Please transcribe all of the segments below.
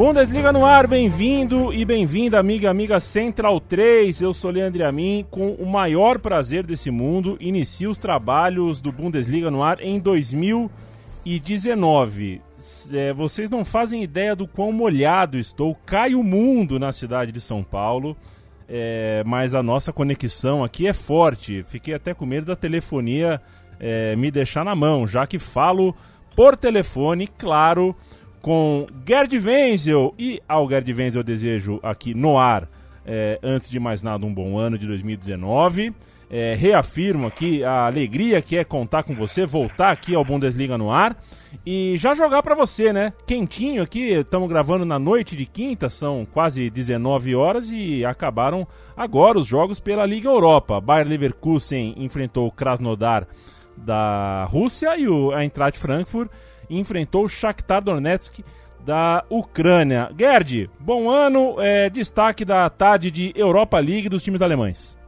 Bundesliga no ar, bem-vindo e bem-vinda, amiga e amiga Central 3. Eu sou Leandro Amin, com o maior prazer desse mundo, inicio os trabalhos do Bundesliga no ar em 2019. É, vocês não fazem ideia do quão molhado estou, cai o mundo na cidade de São Paulo. É, mas a nossa conexão aqui é forte. Fiquei até com medo da telefonia é, me deixar na mão, já que falo por telefone, claro, com Gerd Wenzel. E ao Gerd Wenzel eu desejo aqui no ar, é, antes de mais nada, um bom ano de 2019. É, reafirmo aqui a alegria que é contar com você, voltar aqui ao Bundesliga no ar e já jogar para você, né? Quentinho aqui, estamos gravando na noite de quinta, são quase 19 horas e acabaram agora os jogos pela Liga Europa. Bayer Leverkusen enfrentou o Krasnodar da Rússia e o Eintracht Frankfurt enfrentou o Shakhtar Donetsk da Ucrânia. Gerd, bom ano, é, destaque da tarde de Europa League dos times alemães.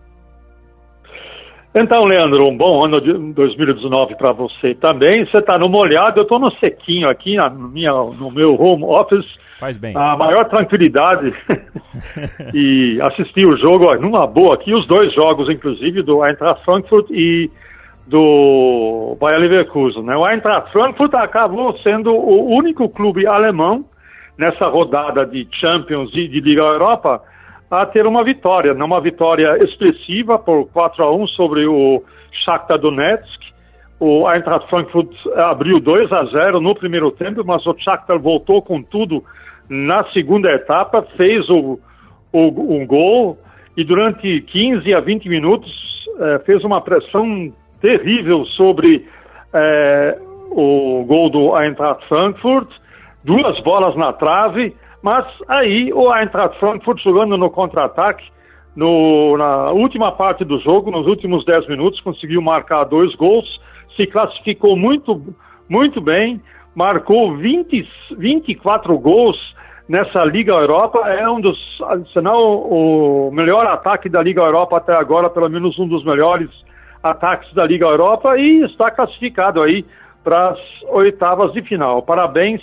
Então, Leandro, um bom ano de 2019 para você também. Você está no molhado, eu estou no sequinho aqui na minha, no meu home office. Faz bem. A maior tranquilidade e assistir o jogo numa boa aqui, os dois jogos, inclusive, do Eintracht Frankfurt e do Bayer Leverkusen. Né? O Eintracht Frankfurt acabou sendo o único clube alemão nessa rodada de Champions e de Liga Europa a ter uma vitória, não uma vitória expressiva por 4 a 1 sobre o Shakhtar Donetsk. O Eintracht Frankfurt abriu 2 a 0 no primeiro tempo, mas o Shakhtar voltou com tudo na segunda etapa, fez o, o, um gol e durante 15 a 20 minutos eh, fez uma pressão terrível sobre é, o gol do Eintracht Frankfurt, duas bolas na trave, mas aí o Eintracht Frankfurt jogando no contra-ataque, na última parte do jogo, nos últimos 10 minutos, conseguiu marcar dois gols, se classificou muito, muito bem, marcou 20, 24 gols nessa Liga Europa, é um dos, se não o melhor ataque da Liga Europa até agora, pelo menos um dos melhores ataques da Liga Europa e está classificado aí para as oitavas de final. Parabéns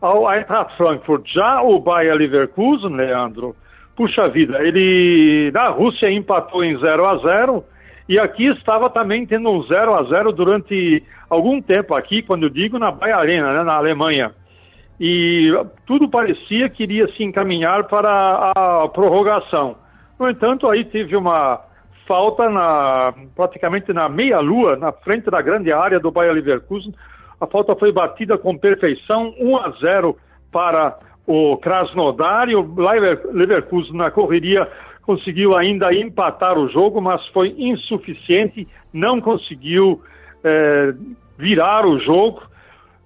ao Eintracht Frankfurt. Já o Bayer Leverkusen, Leandro, puxa vida, ele na Rússia empatou em 0 a 0 e aqui estava também tendo um 0 a 0 durante algum tempo aqui, quando eu digo na Bayer Arena, né, na Alemanha. E tudo parecia que iria se encaminhar para a prorrogação. No entanto, aí teve uma falta na, praticamente na meia-lua, na frente da grande área do Bayer Leverkusen. A falta foi batida com perfeição, 1 a 0 para o Krasnodar e o Leverkusen na correria conseguiu ainda empatar o jogo, mas foi insuficiente, não conseguiu é, virar o jogo.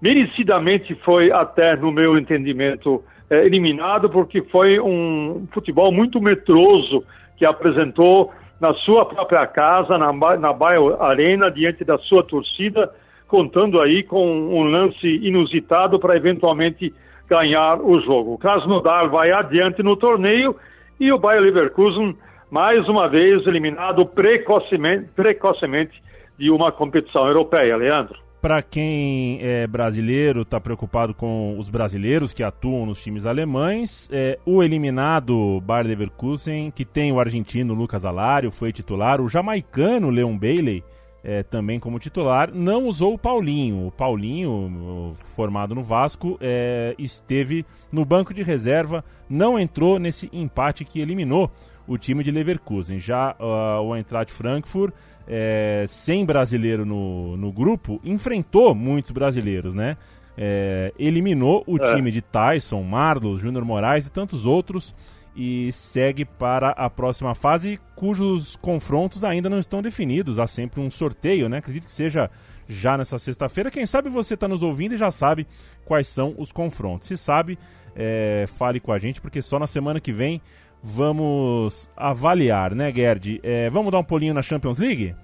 Merecidamente foi até, no meu entendimento, é, eliminado, porque foi um futebol muito metroso que apresentou na sua própria casa, na, na Baia Arena, diante da sua torcida, contando aí com um lance inusitado para eventualmente ganhar o jogo. O Krasnodar vai adiante no torneio e o Bayer Leverkusen, mais uma vez, eliminado precocemente, precocemente de uma competição europeia. Leandro para quem é brasileiro, está preocupado com os brasileiros que atuam nos times alemães, é, o eliminado Bayer Leverkusen, que tem o argentino Lucas Alário, foi titular, o jamaicano Leon Bailey, é, também como titular, não usou o Paulinho. O Paulinho, formado no Vasco, é, esteve no banco de reserva, não entrou nesse empate que eliminou o time de Leverkusen. Já uh, o Eintracht Frankfurt é, sem brasileiro no, no grupo, enfrentou muitos brasileiros, né? É, eliminou o é. time de Tyson, Marlos, Júnior Moraes e tantos outros e segue para a próxima fase, cujos confrontos ainda não estão definidos. Há sempre um sorteio, né? Acredito que seja já nessa sexta-feira. Quem sabe você está nos ouvindo e já sabe quais são os confrontos. Se sabe, é, fale com a gente, porque só na semana que vem vamos avaliar, né, Gerd? É, vamos dar um pulinho na Champions League?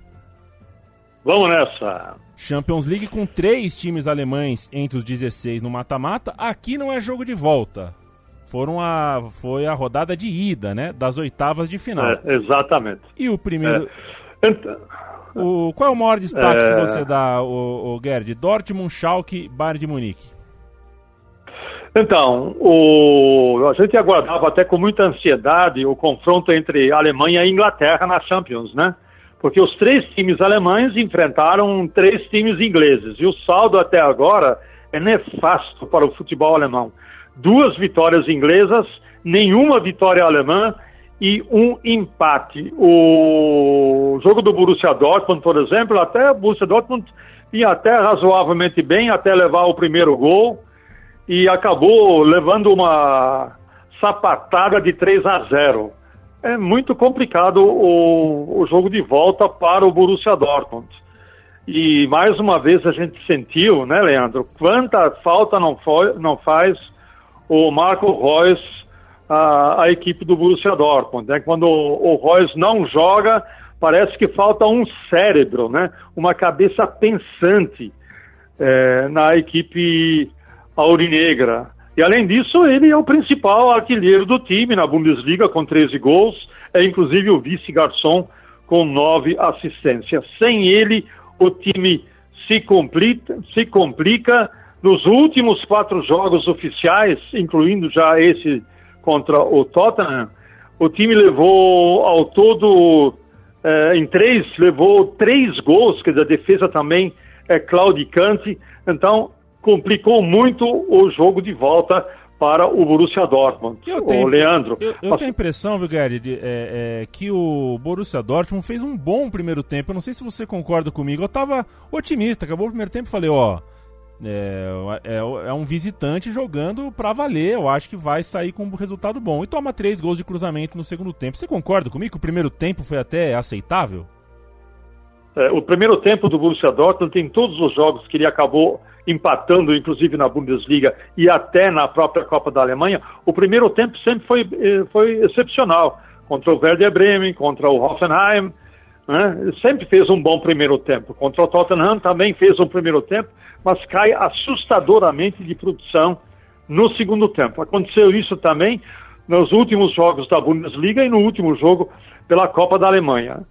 Vamos nessa. Champions League com três times alemães entre os 16 no mata-mata. Aqui não é jogo de volta. Foram a, foi a rodada de ida, né? Das oitavas de final. É, exatamente. E o primeiro. É. Então, o, qual é o maior destaque é... que você dá, o, o Gerd? Dortmund, Schalke, Bayern de Munique. Então, o, a gente aguardava até com muita ansiedade o confronto entre Alemanha e Inglaterra na Champions, né? Porque os três times alemães enfrentaram três times ingleses e o saldo até agora é nefasto para o futebol alemão. Duas vitórias inglesas, nenhuma vitória alemã e um empate. O jogo do Borussia Dortmund, por exemplo, até o Borussia Dortmund ia até razoavelmente bem até levar o primeiro gol e acabou levando uma sapatada de 3 a 0. É muito complicado o, o jogo de volta para o Borussia Dortmund. E mais uma vez a gente sentiu, né, Leandro, quanta falta não, foi, não faz o Marco Reus a, a equipe do Borussia Dortmund. Né? Quando o, o Reus não joga, parece que falta um cérebro, né? uma cabeça pensante é, na equipe aurinegra. E além disso, ele é o principal artilheiro do time na Bundesliga com 13 gols, é inclusive o vice-garçom com 9 assistências. Sem ele, o time se complica, se complica nos últimos quatro jogos oficiais, incluindo já esse contra o Tottenham, o time levou ao todo, é, em três, levou três gols, quer dizer, a defesa também é claudicante. Então, complicou muito o jogo de volta para o Borussia Dortmund. Eu tenho, o Leandro. Eu, eu tenho a impressão, viu, Gary, de, é, é, que o Borussia Dortmund fez um bom primeiro tempo. Eu não sei se você concorda comigo. Eu estava otimista. Acabou o primeiro tempo e falei, ó. É, é, é, um visitante jogando para valer. Eu acho que vai sair com um resultado bom. E toma três gols de cruzamento no segundo tempo. Você concorda comigo que o primeiro tempo foi até aceitável? É, o primeiro tempo do Borussia Dortmund tem todos os jogos que ele acabou empatando, inclusive na Bundesliga e até na própria Copa da Alemanha, o primeiro tempo sempre foi, eh, foi excepcional. Contra o Werder Bremen, contra o Hoffenheim, né? sempre fez um bom primeiro tempo. Contra o Tottenham também fez um primeiro tempo, mas cai assustadoramente de produção no segundo tempo. Aconteceu isso também nos últimos jogos da Bundesliga e no último jogo pela Copa da Alemanha.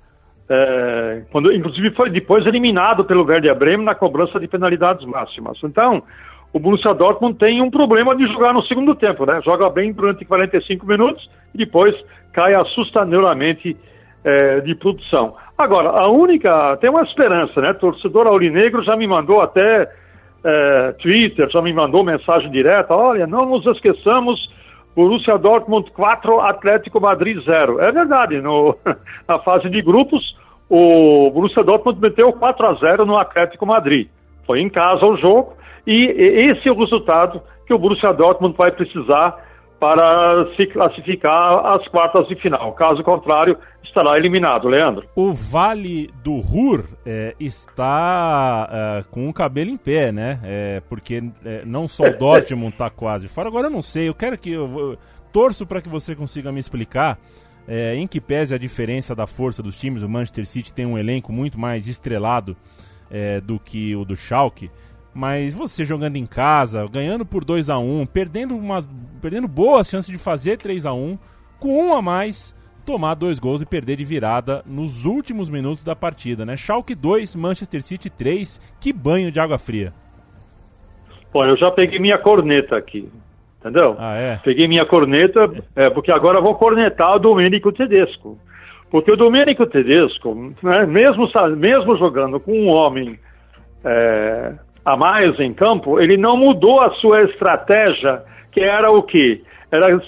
É, quando, inclusive foi depois eliminado pelo Werder Bremen na cobrança de penalidades máximas. Então, o Borussia Dortmund tem um problema de jogar no segundo tempo, né? Joga bem durante 45 minutos e depois cai assustadoramente é, de produção. Agora, a única, tem uma esperança, né? Torcedor aurinegro já me mandou até é, Twitter, já me mandou mensagem direta, olha, não nos esqueçamos Borussia Dortmund 4, Atlético Madrid 0. É verdade, no, na fase de grupos, o Borussia Dortmund meteu 4 a 0 no Atlético Madrid. Foi em casa o jogo e esse é o resultado que o Borussia Dortmund vai precisar para se classificar às quartas de final. Caso contrário, estará eliminado, Leandro. O Vale do Ruhr é, está é, com o cabelo em pé, né? É, porque é, não só o Dortmund está quase fora. Agora eu não sei, eu quero que eu, eu torço para que você consiga me explicar é, em que pese a diferença da força dos times. O Manchester City tem um elenco muito mais estrelado é, do que o do Schalke. Mas você jogando em casa, ganhando por 2 a 1 perdendo, umas, perdendo boas chances de fazer 3 a 1 com um a mais, tomar dois gols e perder de virada nos últimos minutos da partida, né? Schalke 2, Manchester City 3, que banho de água fria. Bom, eu já peguei minha corneta aqui, entendeu? Ah, é? Peguei minha corneta, é, porque agora eu vou cornetar o Domênico Tedesco. Porque o Domênico Tedesco, né, mesmo, mesmo jogando com um homem é, a mais em campo, ele não mudou a sua estratégia, que era o quê? Era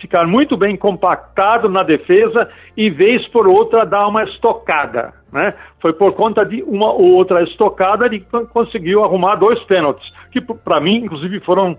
ficar muito bem compactado na defesa e vez por outra dar uma estocada, né? Foi por conta de uma ou outra estocada ele conseguiu arrumar dois pênaltis, que para mim inclusive foram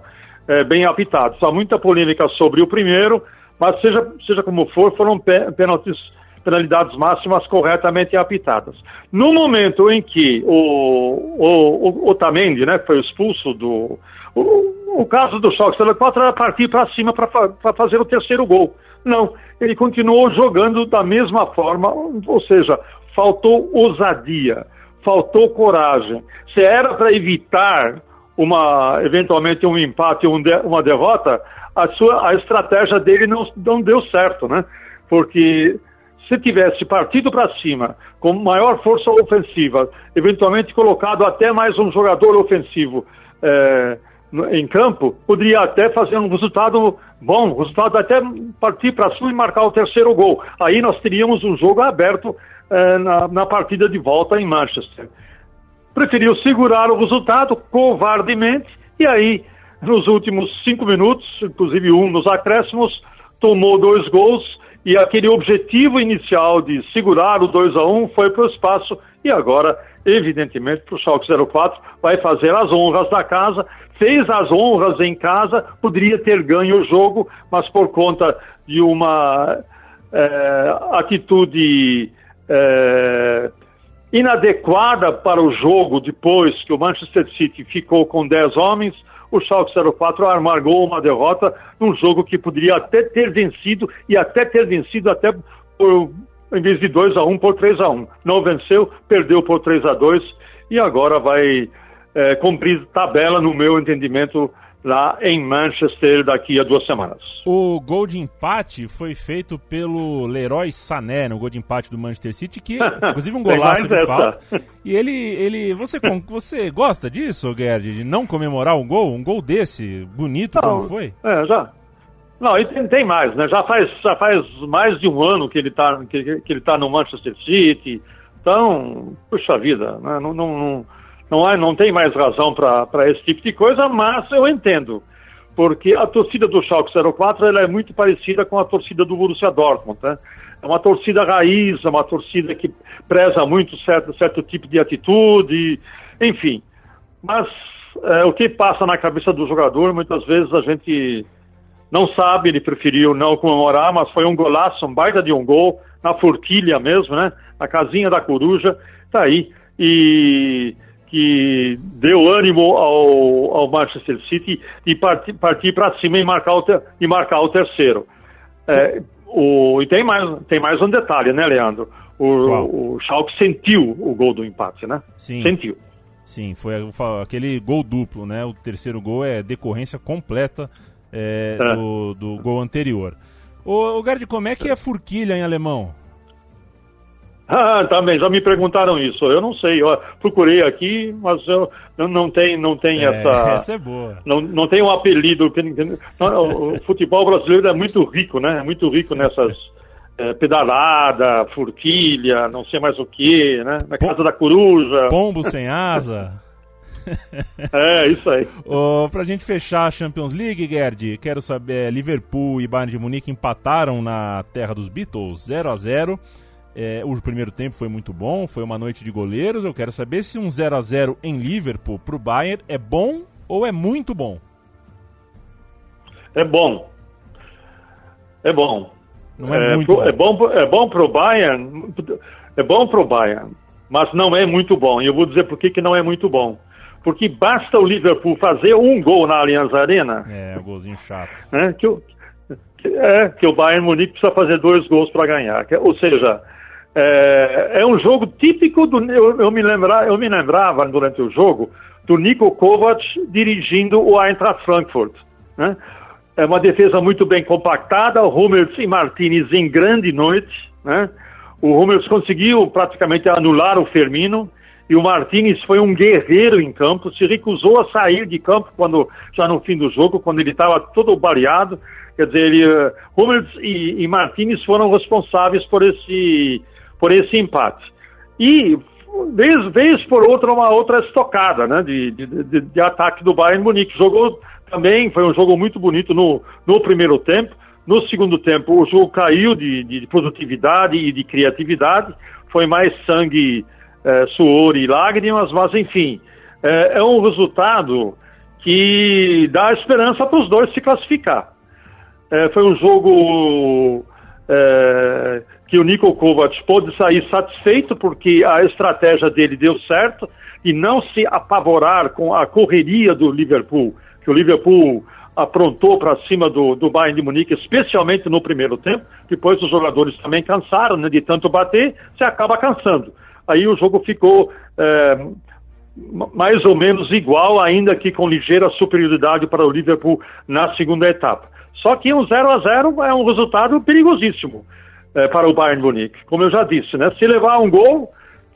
é, bem apitados. Há muita polêmica sobre o primeiro, mas seja, seja como for, foram pênaltis penalidades máximas corretamente apitadas. No momento em que o, o, o né, foi expulso do. O, o caso do Choque Telequatro era partir para cima para fazer o terceiro gol. Não, ele continuou jogando da mesma forma, ou seja, faltou ousadia, faltou coragem. Se era para evitar uma eventualmente um empate, um uma derrota, a sua a estratégia dele não, não deu certo, né? Porque se tivesse partido para cima, com maior força ofensiva, eventualmente colocado até mais um jogador ofensivo é, em campo, poderia até fazer um resultado bom, resultado até partir para cima e marcar o terceiro gol. Aí nós teríamos um jogo aberto eh, na, na partida de volta em Manchester. Preferiu segurar o resultado covardemente e aí, nos últimos cinco minutos, inclusive um nos acréscimos, tomou dois gols e aquele objetivo inicial de segurar o 2 a 1 foi para o espaço. E agora, evidentemente, para o Schalke 04 vai fazer as honras da casa, fez as honras em casa, poderia ter ganho o jogo, mas por conta de uma é, atitude é, inadequada para o jogo depois que o Manchester City ficou com 10 homens, o Schalke 04 amargou uma derrota num jogo que poderia até ter vencido e até ter vencido até por, em vez de 2 a 1 por 3 a 1. Não venceu, perdeu por 3 a 2 e agora vai é, cumprir tabela no meu entendimento lá em Manchester daqui a duas semanas. O gol de empate foi feito pelo Leroy Sané, no gol de empate do Manchester City, que inclusive um golaço de falta. E ele, ele, você, você gosta disso, Gerd, de não comemorar um gol, um gol desse bonito não, como foi? É, já. Não, e tem, tem, mais, né? Já faz, já faz mais de um ano que ele está que, que ele tá no Manchester City. Então, puxa vida, né? não, não, não não, há, não tem mais razão para esse tipo de coisa, mas eu entendo. Porque a torcida do Schalke 04 ela é muito parecida com a torcida do Borussia Dortmund. Né? É uma torcida raiz, é uma torcida que preza muito certo, certo tipo de atitude, enfim. Mas é, o que passa na cabeça do jogador, muitas vezes a gente não sabe, ele preferiu não comemorar, mas foi um golaço, um baita de um gol, na forquilha mesmo, né? Na casinha da coruja, tá aí. E que deu ânimo ao, ao Manchester City de partir, partir para cima e marcar o, ter, e marcar o terceiro. É, o, e tem mais, tem mais um detalhe, né, Leandro? O, o Schalke sentiu o gol do empate, né? Sim. Sentiu. Sim, foi aquele gol duplo, né? O terceiro gol é decorrência completa é, é. Do, do gol anterior. O, o como é que é furquilha em alemão? Ah, também, já me perguntaram isso. Eu não sei, eu procurei aqui, mas eu, não, não tem, não tem é, essa. Essa é boa. Não, não tem um apelido. o futebol brasileiro é muito rico, né? É muito rico nessas é, pedalada, furquilha, não sei mais o que, né? Na casa da coruja. Pombo sem asa. é, isso aí. Oh, pra gente fechar a Champions League, Gerd, quero saber, Liverpool e Bayern de Munique empataram na terra dos Beatles, 0 a 0 é, o primeiro tempo foi muito bom, foi uma noite de goleiros. Eu quero saber se um 0 a 0 em Liverpool para o Bayern é bom ou é muito bom. É bom. É bom. Não é, é muito pro, bom. É bom, é bom para o Bayern. É bom para o Bayern, mas não é muito bom. E eu vou dizer por que, que não é muito bom. Porque basta o Liverpool fazer um gol na Allianz Arena. É, um golzinho chato. Né, que, o, que, é, que o Bayern Munique precisa fazer dois gols para ganhar. Ou seja, é, é um jogo típico do. Eu, eu, me lembra, eu me lembrava durante o jogo do Nico Kovac dirigindo o Eintracht Frankfurt. Né? É uma defesa muito bem compactada, Hummels e Martinez em grande noite. Né? O Hummels conseguiu praticamente anular o Firmino e o Martinez foi um guerreiro em campo, se recusou a sair de campo quando já no fim do jogo, quando ele estava todo baleado. Quer dizer, ele, uh, Hummels e, e Martinez foram responsáveis por esse por esse empate. E, vez, vez por outra, uma outra estocada né, de, de, de, ataque do Bayern Munique. Jogou também, foi um jogo muito bonito no, no primeiro tempo. No segundo tempo, o jogo caiu de, de produtividade e de criatividade. Foi mais sangue, é, suor e lágrimas, mas enfim, é, é um resultado que dá esperança para os dois se classificar. É, foi um jogo que o Nico Kovac pôde sair satisfeito porque a estratégia dele deu certo e não se apavorar com a correria do Liverpool, que o Liverpool aprontou para cima do, do Bayern de Munique, especialmente no primeiro tempo. Depois os jogadores também cansaram né, de tanto bater, você acaba cansando. Aí o jogo ficou é, mais ou menos igual, ainda que com ligeira superioridade para o Liverpool na segunda etapa. Só que um 0 a 0 é um resultado perigosíssimo é, para o Bayern Munique. Como eu já disse, né? Se levar um gol,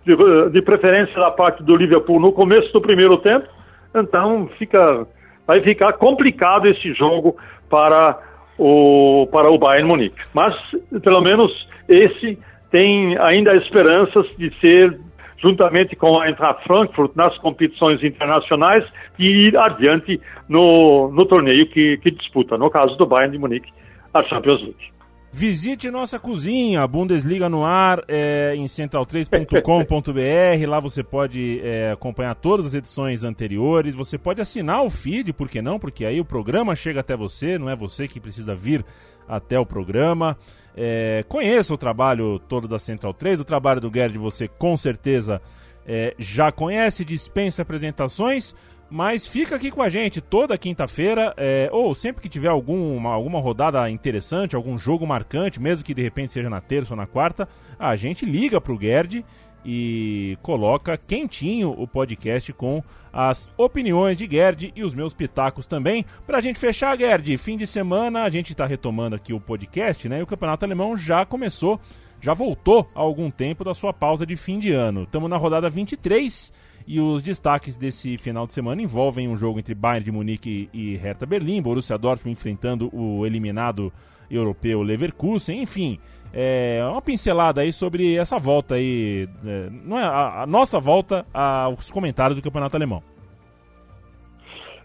de, de, preferência da parte do Liverpool no começo do primeiro tempo, então fica vai ficar complicado esse jogo para o, para o Bayern Munique. Mas, pelo menos, esse tem ainda esperanças de ser, juntamente com a Eintracht Frankfurt, nas competições internacionais e ir adiante no, no torneio que, que disputa, no caso do Bayern de Munique, a Champions League. Visite nossa cozinha, Bundesliga no ar, é, em central3.com.br. Lá você pode é, acompanhar todas as edições anteriores. Você pode assinar o feed, por que não? Porque aí o programa chega até você, não é você que precisa vir até o programa. É, conheça o trabalho todo da Central 3, o trabalho do Gerd você com certeza é, já conhece, dispensa apresentações. Mas fica aqui com a gente toda quinta-feira, é, ou sempre que tiver alguma, alguma rodada interessante, algum jogo marcante, mesmo que de repente seja na terça ou na quarta, a gente liga pro Gerd e coloca quentinho o podcast com as opiniões de Gerd e os meus pitacos também. Pra gente fechar, Gerd, fim de semana a gente tá retomando aqui o podcast, né? E o Campeonato Alemão já começou, já voltou há algum tempo da sua pausa de fim de ano. Estamos na rodada 23 e os destaques desse final de semana envolvem um jogo entre Bayern de Munique e Hertha Berlim, Borussia Dortmund enfrentando o eliminado europeu Leverkusen, enfim, é uma pincelada aí sobre essa volta aí, é, não é a, a, nossa volta aos comentários do campeonato alemão.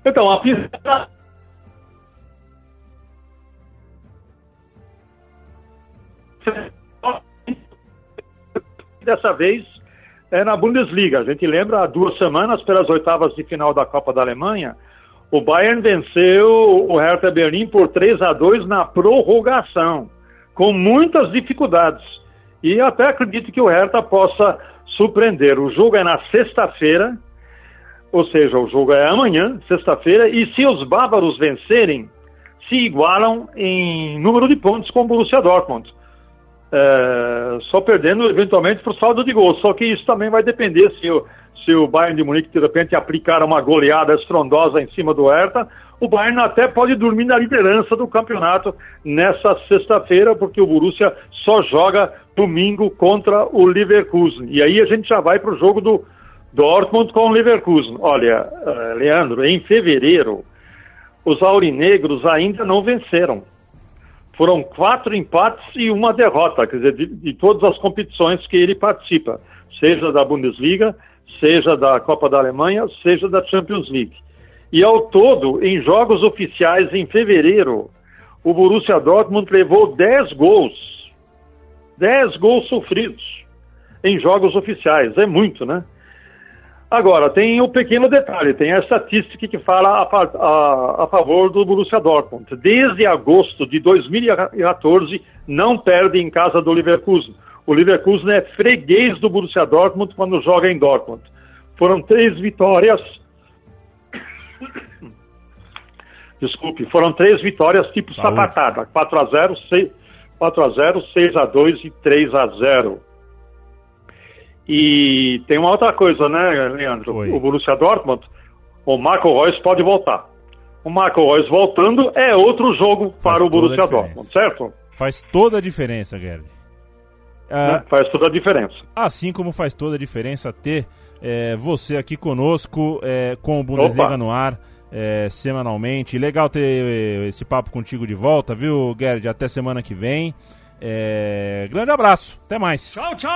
Então, a pincelada dessa vez é na Bundesliga. A gente lembra, há duas semanas, pelas oitavas de final da Copa da Alemanha, o Bayern venceu o Hertha Berlim por 3 a 2 na prorrogação, com muitas dificuldades. E até acredito que o Hertha possa surpreender. O jogo é na sexta-feira, ou seja, o jogo é amanhã, sexta-feira, e se os bávaros vencerem, se igualam em número de pontos com o Borussia Dortmund é, só perdendo eventualmente por saldo de gol. Só que isso também vai depender se o, se o Bayern de Munique de repente aplicar uma goleada estrondosa em cima do Hertha. O Bayern até pode dormir na liderança do campeonato nessa sexta-feira, porque o Borussia só joga domingo contra o Leverkusen. E aí a gente já vai para o jogo do Dortmund com o Leverkusen. Olha, uh, Leandro, em fevereiro, os aurinegros ainda não venceram foram quatro empates e uma derrota, quer dizer, de, de, todas as competições que ele participa, seja da Bundesliga, seja da Copa da Alemanha, seja da Champions League. E ao todo, em jogos oficiais em fevereiro, o Borussia Dortmund levou 10 gols. 10 gols sofridos em jogos oficiais. É muito, né? Agora, tem o um pequeno detalhe, tem a estatística que fala a, a, a, favor do Borussia Dortmund. Desde agosto de 2014, não perde em casa do Leverkusen. O Leverkusen é freguês do Borussia Dortmund quando joga em Dortmund. Foram três vitórias. Desculpe, foram três vitórias tipo Saúde. sapatada: 4 a 0 6, 4 a 0 6 a 2 e 3 a 0 e tem uma outra coisa, né, Leandro? Oi. O Borussia Dortmund, o Marco Reus pode voltar. O Marco Reus voltando é outro jogo Faz para o Borussia Dortmund, certo? Faz toda a diferença, Gerd. Ah, faz toda a diferença. Assim como faz toda a diferença ter é, você aqui conosco é, com o Bundesliga Opa. no ar é, semanalmente. Legal ter esse papo contigo de volta, viu, Gerd? Até semana que vem. É... Grande abraço, até mais. Tchau, tchau!